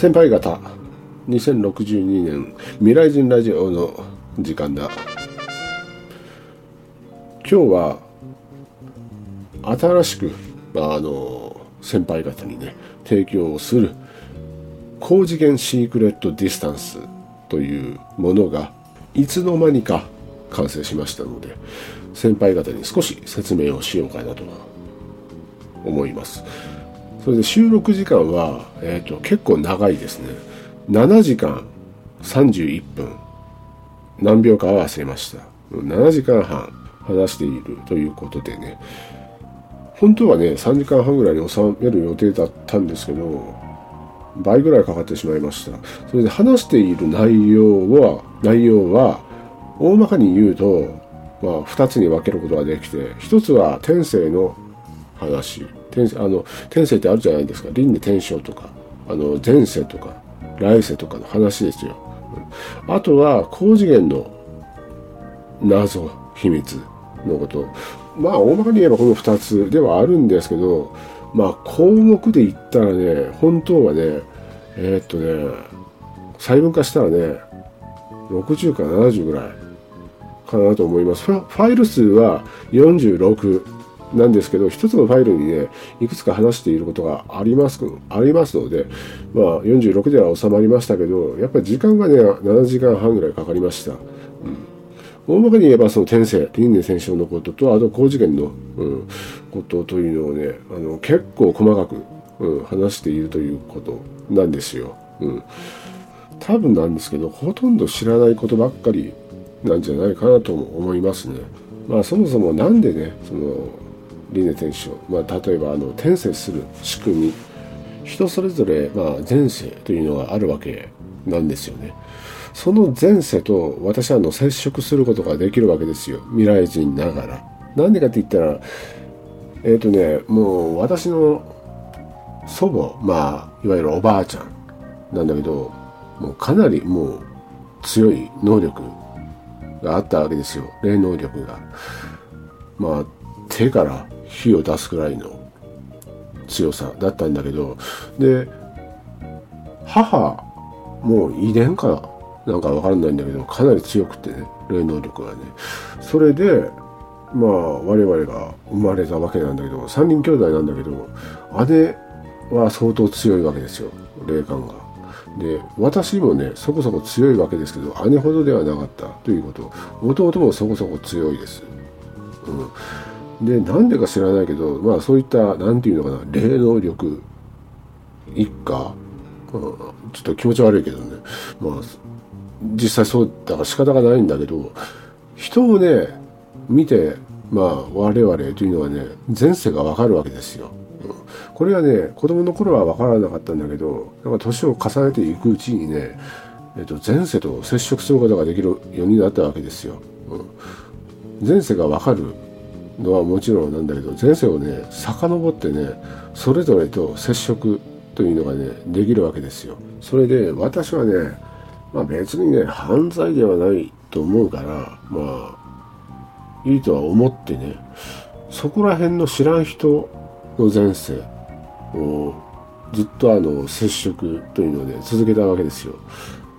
先輩方2062年未来人ラジオの時間だ。今日は新しくあの先輩方にね提供をする高次元シークレットディスタンスというものがいつの間にか完成しましたので先輩方に少し説明をしようかなと思います。それで収録時間は、えーと、結構長いですね。7時間31分。何秒かは忘れました。7時間半話しているということでね。本当はね3時間半ぐらいに収める予定だったんですけど倍ぐらいかかってしまいました。それで話している内容は内容は大まかに言うと、まあ、2つに分けることができて1つは天性の話。天あの天性ってあるじゃないですか。輪廻転生とかあの前世とか来世とかの話ですよ、あとは高次元の謎秘密のこと。まあ大まかに言えばこの2つではあるんですけどまあ項目で言ったらね本当はねえー、っとね細分化したらね60から70ぐらいかなと思います。ファイル数は46なんですけど、一つのファイルにね、いくつか話していることがあります、ありますので、まあ、46では収まりましたけど、やっぱり時間がね、7時間半ぐらいかかりました。うん大まかに言えばその天性、輪廻戦勝のことと、あと高次元の、うん、ことというのをね、あの結構細かく、うん、話しているということなんですよ。うん。多分なんですけど、ほとんど知らないことばっかりなんじゃないかなと思いますね。まあそもそもなんでね、その輪廻転生、まあ、例えばあの転生する仕組み人それぞれ、まあ、前世というのがあるわけなんですよね。その前世と私はあの接触することができるわけですよ。未来人ながら。なんでかって言ったらえっ、ー、とねもう私の祖母まあいわゆるおばあちゃんなんだけどもうかなりもう強い能力があったわけですよ。霊能力が。まあ手から火を出すくらいの強さだったんだけどで母もう遺伝かなんかわからないんだけどかなり強くてね霊能力がねそれでまあ我々が生まれたわけなんだけど3人兄弟なんだけど姉は相当強いわけですよ霊感が。で私もねそこそこ強いわけですけど姉ほどではなかったということ弟もそこそこ強いです。うんでなんでか知らないけどまあそういった何て言うのかな霊能力一家、うん、ちょっと気持ち悪いけどねまあ実際そうだから仕方がないんだけど人をね見てまあ我々というのはね前世がわかるわけですよ。これはね子供の頃は分からなかったんだけどなんか年を重ねていくうちにね、えっと、前世と接触することができるようになったわけですよ。前世が分かるのはもちろんなんだけど前世をね遡ってねそれぞれと接触というのがねできるわけですよ。それで私はねまあ別にね犯罪ではないと思うからまあいいとは思ってねそこら辺の知らん人の前世をずっとあの接触というのをね続けたわけですよ。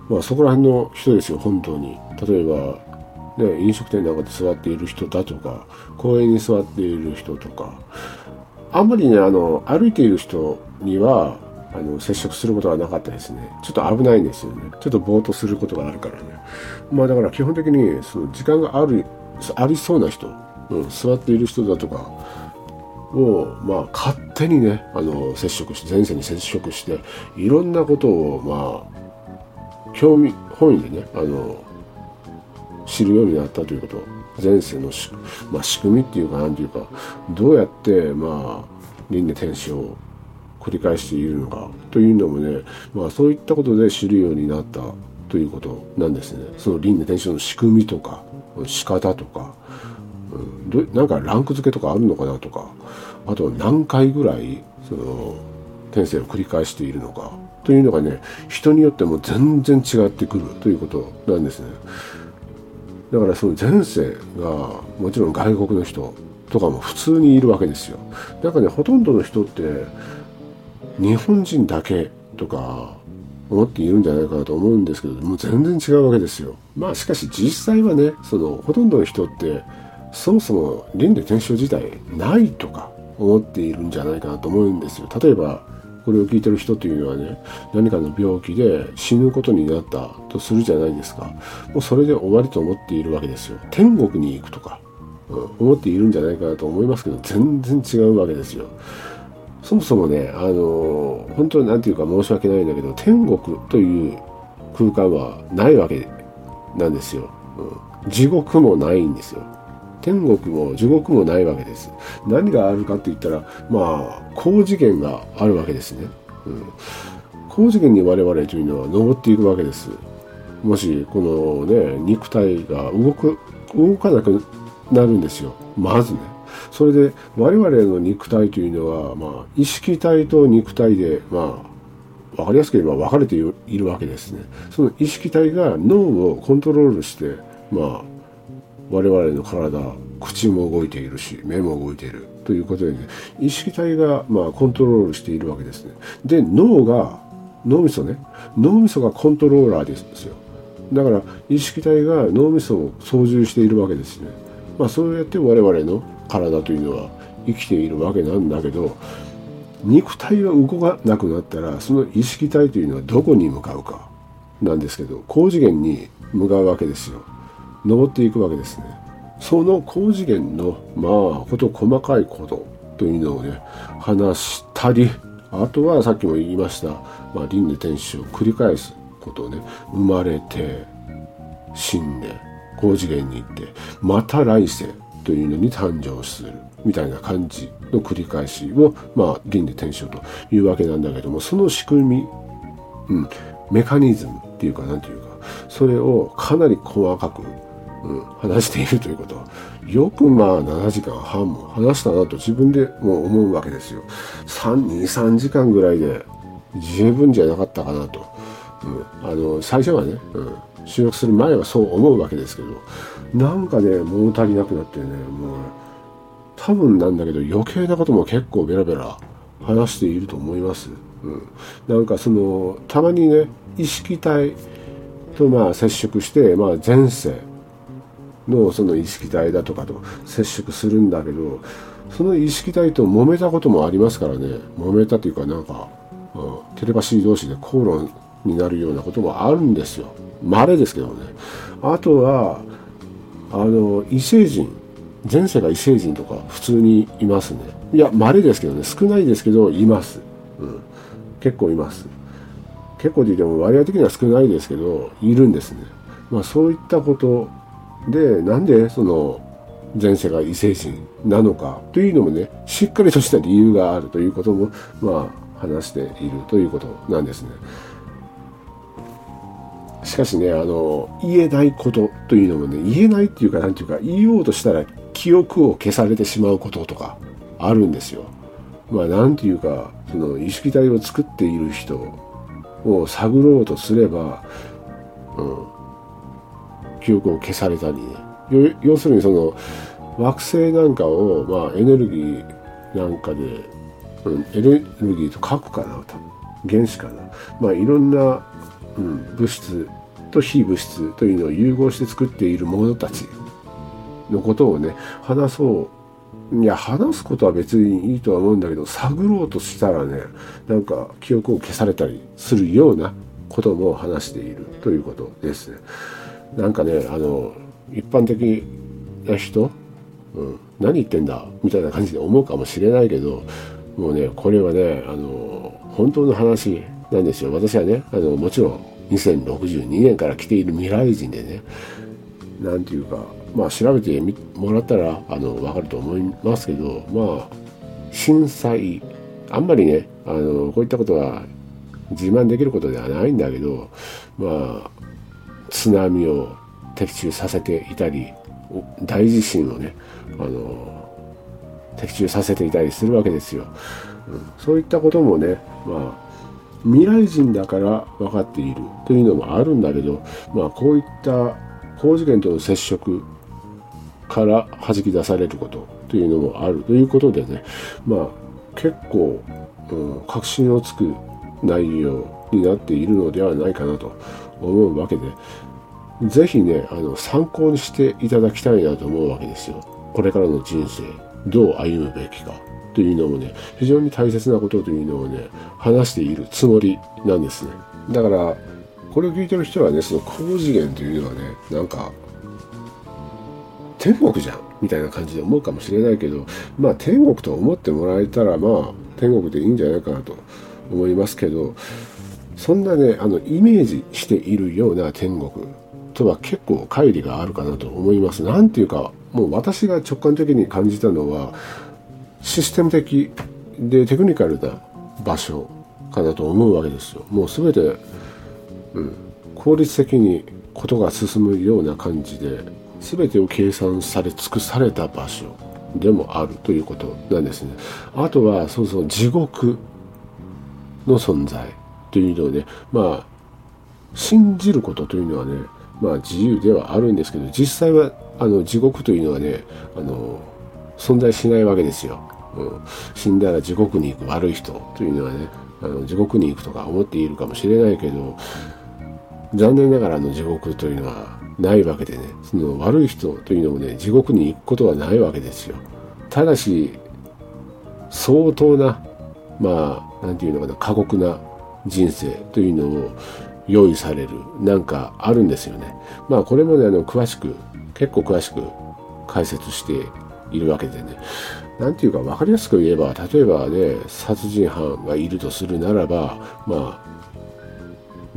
まあそこら辺の人ですよ本当に。例えばね、飲食店なんかで座っている人だとか公園に座っている人とかあんまりねあの歩いている人にはあの接触することはなかったですね。ちょっと危ないんですよね。ちょっとぼーっとすることがあるからね。まあだから基本的にその時間があるありそうな人、うん、座っている人だとかをまあ勝手にねあの接触して前世に接触していろんなことをまあ興味本位でねあの知るようになったということ前世のし、まあ、仕組みっていうか何ていうかどうやってまあ輪廻転生を繰り返しているのかというのもね、まあ、そういったことで知るようになったということなんですねその輪廻転生の仕組みとか仕方とか、うん、どなんかランク付けとかあるのかなとかあと何回ぐらいその転生を繰り返しているのかというのがね人によっても全然違ってくるということなんですね。だからその前世がもちろん外国の人とかも普通にいるわけですよ。なんかねほとんどの人って日本人だけとか思っているんじゃないかなと思うんですけどもう全然違うわけですよまあしかし実際はねそのほとんどの人ってそもそも輪廻転生自体ないとか思っているんじゃないかなと思うんですよ例えばこれを聞いてる人というのはね何かの病気で死ぬことになったとするじゃないですか。もうそれで終わりと思っているわけですよ。天国に行くとか、うん、思っているんじゃないかなと思いますけど全然違うわけですよ。そもそもねあの本当に何て言うか申し訳ないんだけど天国という空間はないわけなんですよ、うん、地獄もないんですよ。天国も地獄もないわけです。何があるかって言ったら、まあ、高次元があるわけですね。うん、高次元に我々というのは登っていくわけです。もし、このね、肉体が動く、動かなくなるんですよ。まずね。それで、我々の肉体というのは、まあ、意識体と肉体で、まあ、わかりやすく言えば分かれているわけですね。その意識体が脳をコントロールして、まあ、我々の体口も動いているし目も動いているということでね意識体がまあコントロールしているわけですね。で脳が脳みそね脳みそがコントローラーですよ。だから意識体が脳みそを操縦しているわけですね。まあそうやって我々の体というのは生きているわけなんだけど肉体が動かなくなったらその意識体というのはどこに向かうかなんですけど高次元に向かうわけですよ。登っていくわけですね。その高次元のまあこと細かいことというのをね話したりあとはさっきも言いました、まあ、輪廻転生を繰り返すことをね。生まれて死んで高次元に行ってまた来世というのに誕生するみたいな感じの繰り返しを、まあ、輪廻転生というわけなんだけどもその仕組み、うん、メカニズムっていうか何ていうかそれをかなり細かくうん、話しているということ。よくまあ7時間半も話したなと自分でもう思うわけですよ。323時間ぐらいで十分じゃなかったかなと、うん、あの最初はね、うん、収録する前はそう思うわけですけどなんかね物足りなくなってねもう多分なんだけど余計なことも結構ベラベラ話していると思います、うん、なんかそのたまにね意識体とまあ接触して、まあ、前世のその意識体だとかと接触するんだけどその意識体と揉めたこともありますからね。揉めたというかなんか、うん、テレパシー同士で口論になるようなこともあるんですよ。稀ですけどね。あとはあの異星人前世が異星人とか普通にいますね。いや稀ですけどね。少ないですけどいます、うん、結構います。結構で言っても割合的には少ないですけどいるんですね。まあそういったことでなんでその前世が異星人なのかというのもねしっかりとした理由があるということもまあ話しているということなんですね。しかしねあの言えないことというのもね言えないっていうか何ていうか言おうとしたら記憶を消されてしまうこととかあるんですよ。まあ何ていうかその意識体を作っている人を探ろうとすれば、うん、記憶を消されたりね。要するにその惑星なんかを、まあ、エネルギーなんかで、うん、エネルギーと核かなと。原子かな。まあいろんな、うん、物質と非物質というのを融合して作っている者たちのことをね話そう。いや話すことは別にいいとは思うんだけど探ろうとしたらねなんか記憶を消されたりするようなことも話しているということですね。なんかねあの一般的な人、うん、何言ってんだみたいな感じで思うかもしれないけどもうねこれはねあの本当の話なんですよ。私はねあのもちろん2062年から来ている未来人でね何ていうかまあ調べてもらったらあの分かると思いますけどまあ震災あんまりねあのこういったことは自慢できることではないんだけどまあ津波を的中させていたり大地震をねあの的中させていたりするわけですよ、うん、そういったこともねまあ未来人だから分かっているというのもあるんだけどまあこういった高次元との接触から弾き出されることというのもあるということでねまあ結構、うん、確信をつく内容になっているのではないかなと思うわけで、ぜひね、あの、参考にしていただきたいなと思うわけですよ。これからの人生、どう歩むべきかというのもね、非常に大切なことというのをね、話しているつもりなんですね。だから、これを聞いてる人はね、その高次元というのはね、なんか、天国じゃんみたいな感じで思うかもしれないけど、まあ天国と思ってもらえたら、まあ天国でいいんじゃないかなと思いますけど、そんなね、あの、イメージしているような天国とは結構乖離があるかなと思います。なんていうか、もう私が直感的に感じたのは、システム的でテクニカルな場所かなと思うわけですよ。もう全て、うん、効率的にことが進むような感じで、全てを計算され尽くされた場所でもあるということなんですね。あとは、そうそう、地獄の存在というので、まあ、信じることというのはね、まあ自由ではあるんですけど、実際はあの地獄というのはね、あの存在しないわけですよ。うん、死んだら地獄に行く悪い人というのはね、あの地獄に行くとか思っているかもしれないけど、残念ながらの地獄というのはないわけでね、その悪い人というのもね、地獄に行くことはないわけですよ。ただし、相当な、まあ、なんていうのかな、過酷な人生というのを用意されるなんかあるんですよね。まあこれもね、あの、詳しく、結構詳しく解説しているわけでね。なんていうか分かりやすく言えば、例えばね、殺人犯がいるとするならば、まあ、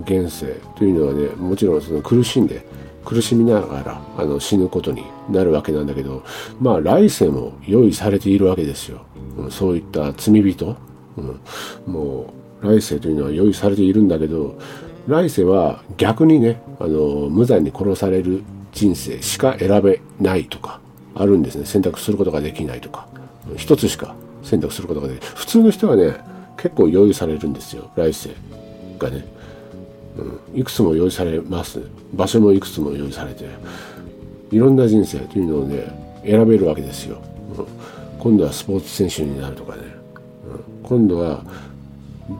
現世というのはね、もちろんその苦しんで、苦しみながらあの死ぬことになるわけなんだけど、まあ来世も用意されているわけですよ。うん、そういった罪人、うん、もう来世というのは用意されているんだけど、来世は逆にね、あの、無残に殺される人生しか選べないとか、あるんですね。選択することができないとか。一つしか選択することができない。普通の人はね、結構用意されるんですよ。来世がね。うん、いくつも用意されます。場所もいくつも用意されて、いろんな人生というのをね、選べるわけですよ。うん、今度はスポーツ選手になるとかね。うん、今度は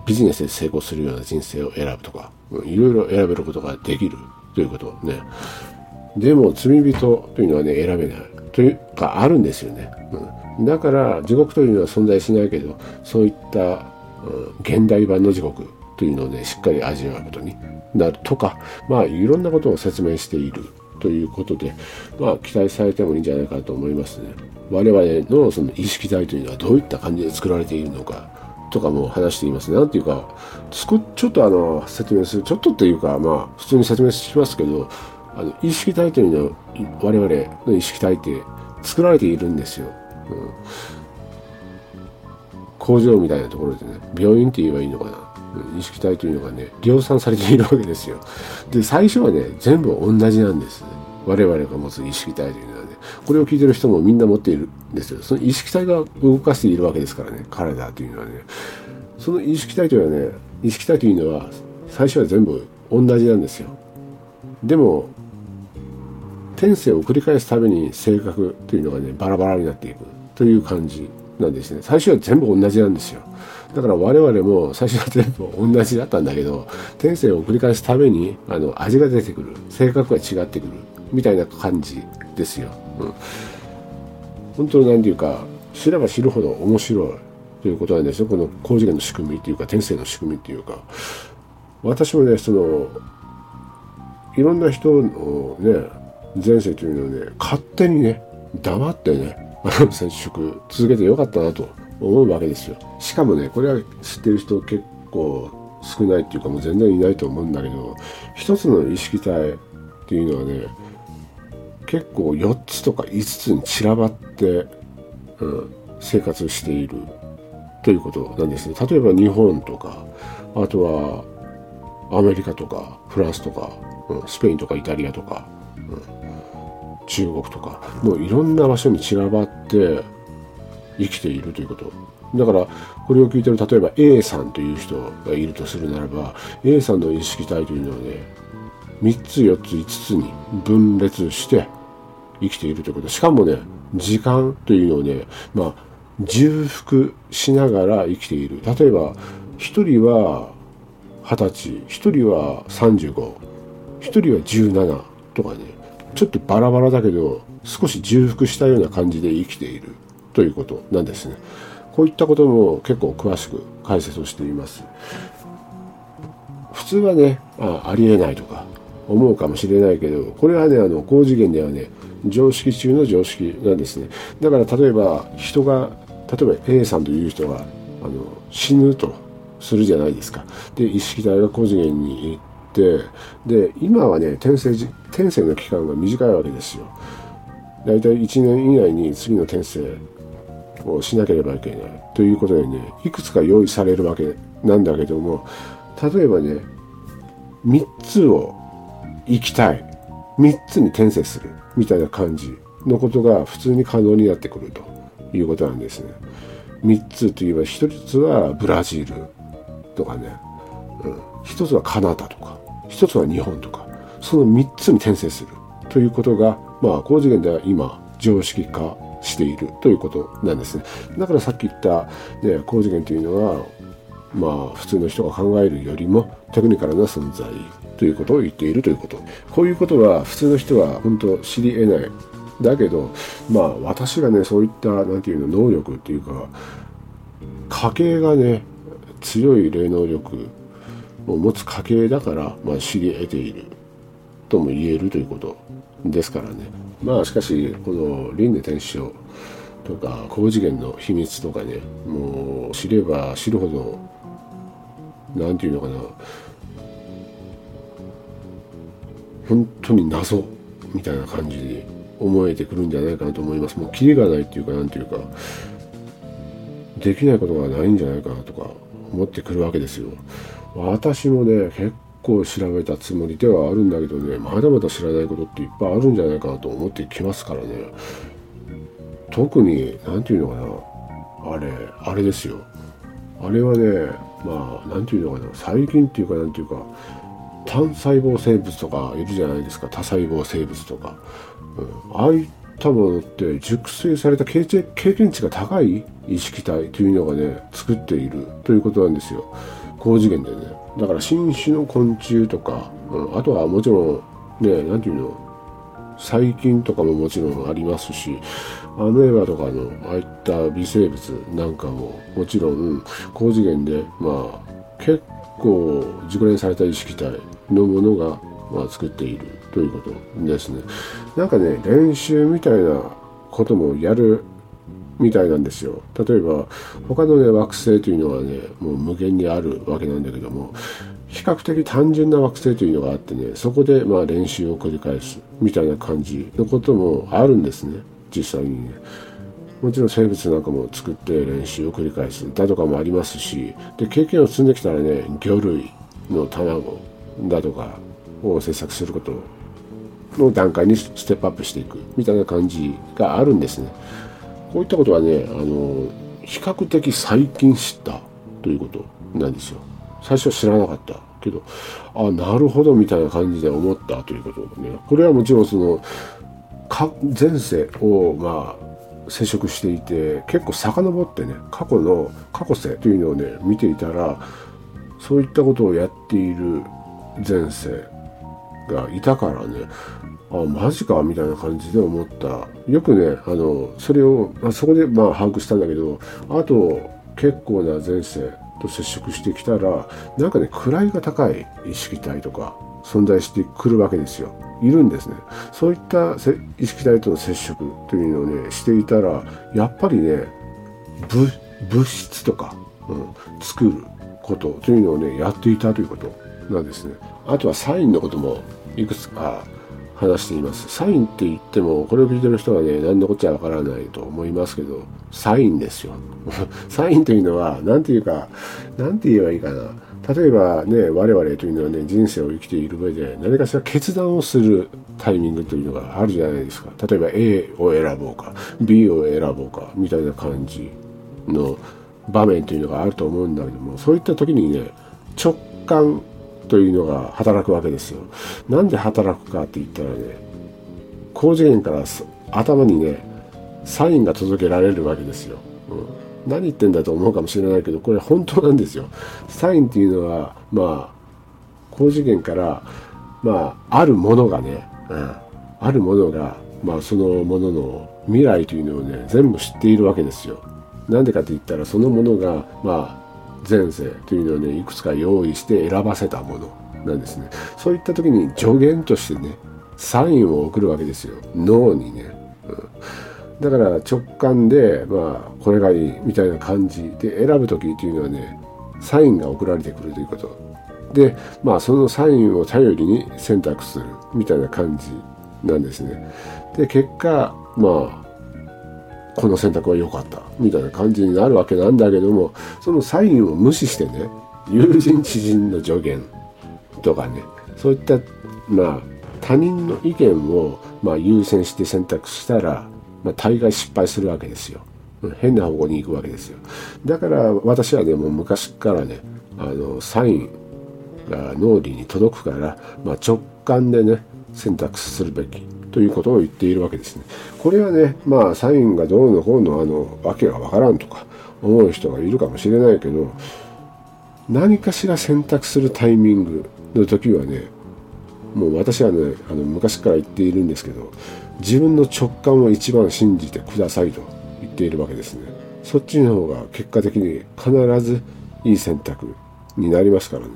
ビジネスで成功するような人生を選ぶとか、いろいろ選べることができるということね。でも罪人というのはね、選べない。というか、あるんですよね。うん、だから、地獄というのは存在しないけど、そういった、うん、現代版の地獄というのをね、しっかり味わうことになるとか、まあ、いろんなことを説明しているということで、まあ、期待されてもいいんじゃないかと思いますね。我々のその意識体というのはどういった感じで作られているのか、とかも話しています。なんていうか、ちょっとあの、説明する。ちょっとっていうか、まあ、普通に説明しますけど、あの、意識体というのは、我々の意識体って作られているんですよ。うん、工場みたいなところでね、病院って言えばいいのかな。意識体というのがね、量産されているわけですよ。で、最初はね、全部同じなんです。我々が持つ意識体というのは。これを聞いてる人もみんな持っているんですよ。その意識体が動かしているわけですからね、体というのはね。その意識体というのはね、意識体というのは最初は全部同じなんですよ。でも、転生を繰り返すために性格というのがね、バラバラになっていくという感じなんですね。最初は全部同じなんですよ。だから我々も最初は全部同じだったんだけど、転生を繰り返すために、あの、味が出てくる。性格が違ってくる。みたいな感じですよ。うん。本当に何ていうか、知れば知るほど面白いということなんですよ。この高次元の仕組みっていうか、転生の仕組みっていうか。私もね、その、いろんな人のね、前世というのをね、勝手にね、黙ってね、接触続けてよかったなと思うわけですよ。しかもね、これは知ってる人結構少ないっていうかもう全然いないと思うんだけど、一つの意識体っていうのはね、結構4つとか5つに散らばって、うん、生活しているということなんですね。例えば日本とか、あとはアメリカとかフランスとか、うん、スペインとかイタリアとか、うん、中国とか、もういろんな場所に散らばって生きているということ。だから、これを聞いてる、例えば A さんという人がいるとするならば、A さんの意識体というのはね、3つ、4つ、5つに分裂して生きているということ。しかもね、時間というのをね、まあ、重複しながら生きている。例えば、1人は20歳1人は35 1人は17とかねちょっとバラバラだけど少し重複したような感じで生きているということなんですねこういったことも結構詳しく解説をしています普通はねあありえないとか思うかもしれないけどこれはねあの高次元ではね常識中の常識なんですねだから例えば人が例えば A さんという人があの死ぬとするじゃないですか。で意識体が高次元に行ってで今はね転生転生の期間が短いわけですよ。大体1年以内に次の転生をしなければいけない。ということでねいくつか用意されるわけなんだけども例えばね3つを行きたい。3つに転生するみたいな感じのことが普通に可能になってくるということなんですね。3つといえば1つはブラジルとかね、うん、1つはカナダとか。1つは日本とか。その3つに転生するということがまあ高次元では今常識化しているということなんですね。だからさっき言った、ね、高次元というのはまあ普通の人が考えるよりもテクニカルな存在。ということを言っているということ。こういうことは普通の人は本当知り得ない。だけど、まあ私がね、そういった、なんていうの、能力っていうか、家系がね、強い霊能力を持つ家系だから、まあ知り得ているとも言えるということですからね。まあしかし、この輪廻転生とか高次元の秘密とかね、もう知れば知るほど、なんていうのかな、本当に謎みたいな感じに思えてくるんじゃないかなと思います。もうキリがないっていうか、なんていうか、できないことがないんじゃないかなとか思ってくるわけですよ。私もね、結構調べたつもりではあるんだけどね、まだまだ知らないことっていっぱいあるんじゃないかなと思ってきますからね。特に、なんていうのかな、あれ、あれですよ。あれはね、まあ、なんていうのかな、最近っていうか、なんていうか、単細胞生物とかいるじゃないですか。多細胞生物とか、うん、ああいったものって熟成された経験値が高い意識体というのがね作っている。ということなんですよ。高次元でね。だから新種の昆虫とか、うん、あとはもちろんね何ていうの？細菌とかももちろんありますしアメーバとかのああいった微生物なんかももちろん高次元でまあ結構熟練された意識体のものが、まあ、作っているということですね。なんかね、練習みたいなこともやるみたいなんですよ。例えば、他のね、惑星というのはね、もう無限にあるわけなんだけども、比較的単純な惑星というのがあってね、そこでまあ練習を繰り返すみたいな感じのこともあるんですね、実際にね。もちろん生物なんかも作って練習を繰り返すだとかもありますし、で、経験を積んできたらね、魚類の卵だとかを制作することの段階にステップアップしていくみたいな感じがあるんですね。こういったことはね、あの、比較的最近知ったということなんですよ。最初は知らなかったけど、あ、なるほどみたいな感じで思ったということね。これはもちろんその、か前世をまあ接触していて結構遡ってね過去の過去世というのをね見ていたらそういったことをやっている前世がいたからね。あマジかみたいな感じで思った。よくねあのそれをあそこでまあ把握したんだけどあと結構な前世と接触してきたらなんかね位が高い意識体とか存在してくるわけですよ。いるんですね。そういった意識体との接触というのをねしていたらやっぱりね物質とか、うん、作ることというのをねやっていたということ。なんですねあとはサインのこともいくつか話しています。サインって言ってもこれを聞いてる人はね何のこっちゃわからないと思いますけどサインですよ。サインというのは何て言うか何て言えばいいかな。例えばね我々というのはね人生を生きている上で何かしら決断をするタイミングというのがあるじゃないですか。例えば A を選ぼうか B を選ぼうかみたいな感じの場面というのがあると思うんだけどもそういった時にね直感というのが働くわけですよ。なんで働くかって言ったらね、高次元から頭にね、サインが届けられるわけですよ。うん、何言ってんだと思うかもしれないけど、これ本当なんですよ。サインっていうのは、まあ、高次元からまああるものがね、うん、あるものがまあそのものの未来というのをね全部知っているわけですよなんでかって言ったらそのものがまあ前世というのをねいくつか用意して選ばせたものなんですね。そういった時に助言としてねサインを送るわけですよ。脳にね、うん、だから直感でまあこれがいいみたいな感じで選ぶ時っていうのはねサインが送られてくるということ。でまあそのサインを頼りに選択するみたいな感じなんですね。で結果まあこの選択は良かったみたいな感じになるわけなんだけどもそのサインを無視してね友人知人の助言とかねそういったまあ他人の意見をま優先して選択したら、まあ、大概失敗するわけですよ。変な方向に行くわけですよ。だから私はねもう昔からねあのサインが脳裏に届くから、まあ、直感でね選択するべきということを言っているわけですね。これはね、まあ、サインがどうのこうの、あの、わけがわからんとか思う人がいるかもしれないけど、何かしら選択するタイミングの時はね、もう私はね、あの昔から言っているんですけど、自分の直感を一番信じてくださいと言っているわけですね。そっちの方が結果的に必ずいい選択になりますからね。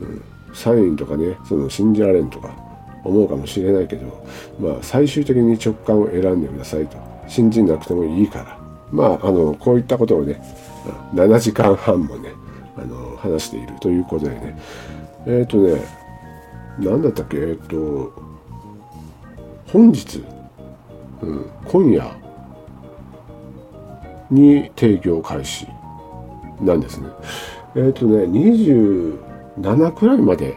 うん、サインとかね、その信じられんとか、思うかもしれないけど、まあ、最終的に直感を選んでくださいと。信じなくてもいいから。まああのこういったことをね7時間半もねあの話しているということでね。えっ、ー、とね何だったっけ？えっ、ー、と本日、うん、今夜に提供開始なんですね。えっ、ー、とね27くらいまで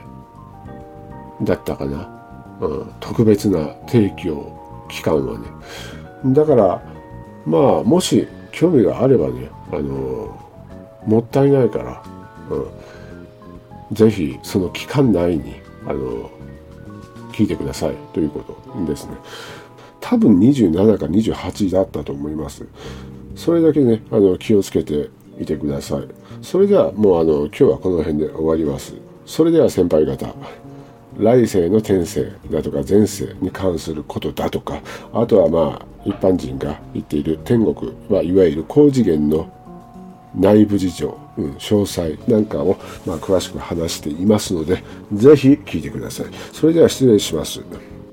だったかな。うん、特別な提供期間はね。だからまあもし興味があればねあのもったいないから、うん、ぜひその期間内にあの聞いてくださいということですね。多分27か28だったと思います。それだけねあの気をつけていてください。それではもうあの今日はこの辺で終わります。それでは先輩方。来世の転生だとか前世に関することだとかあとはまあ一般人が言っている天国はいわゆる高次元の内部事情、うん、詳細なんかを、ま、詳しく話していますので是非聞いてください。それでは失礼します。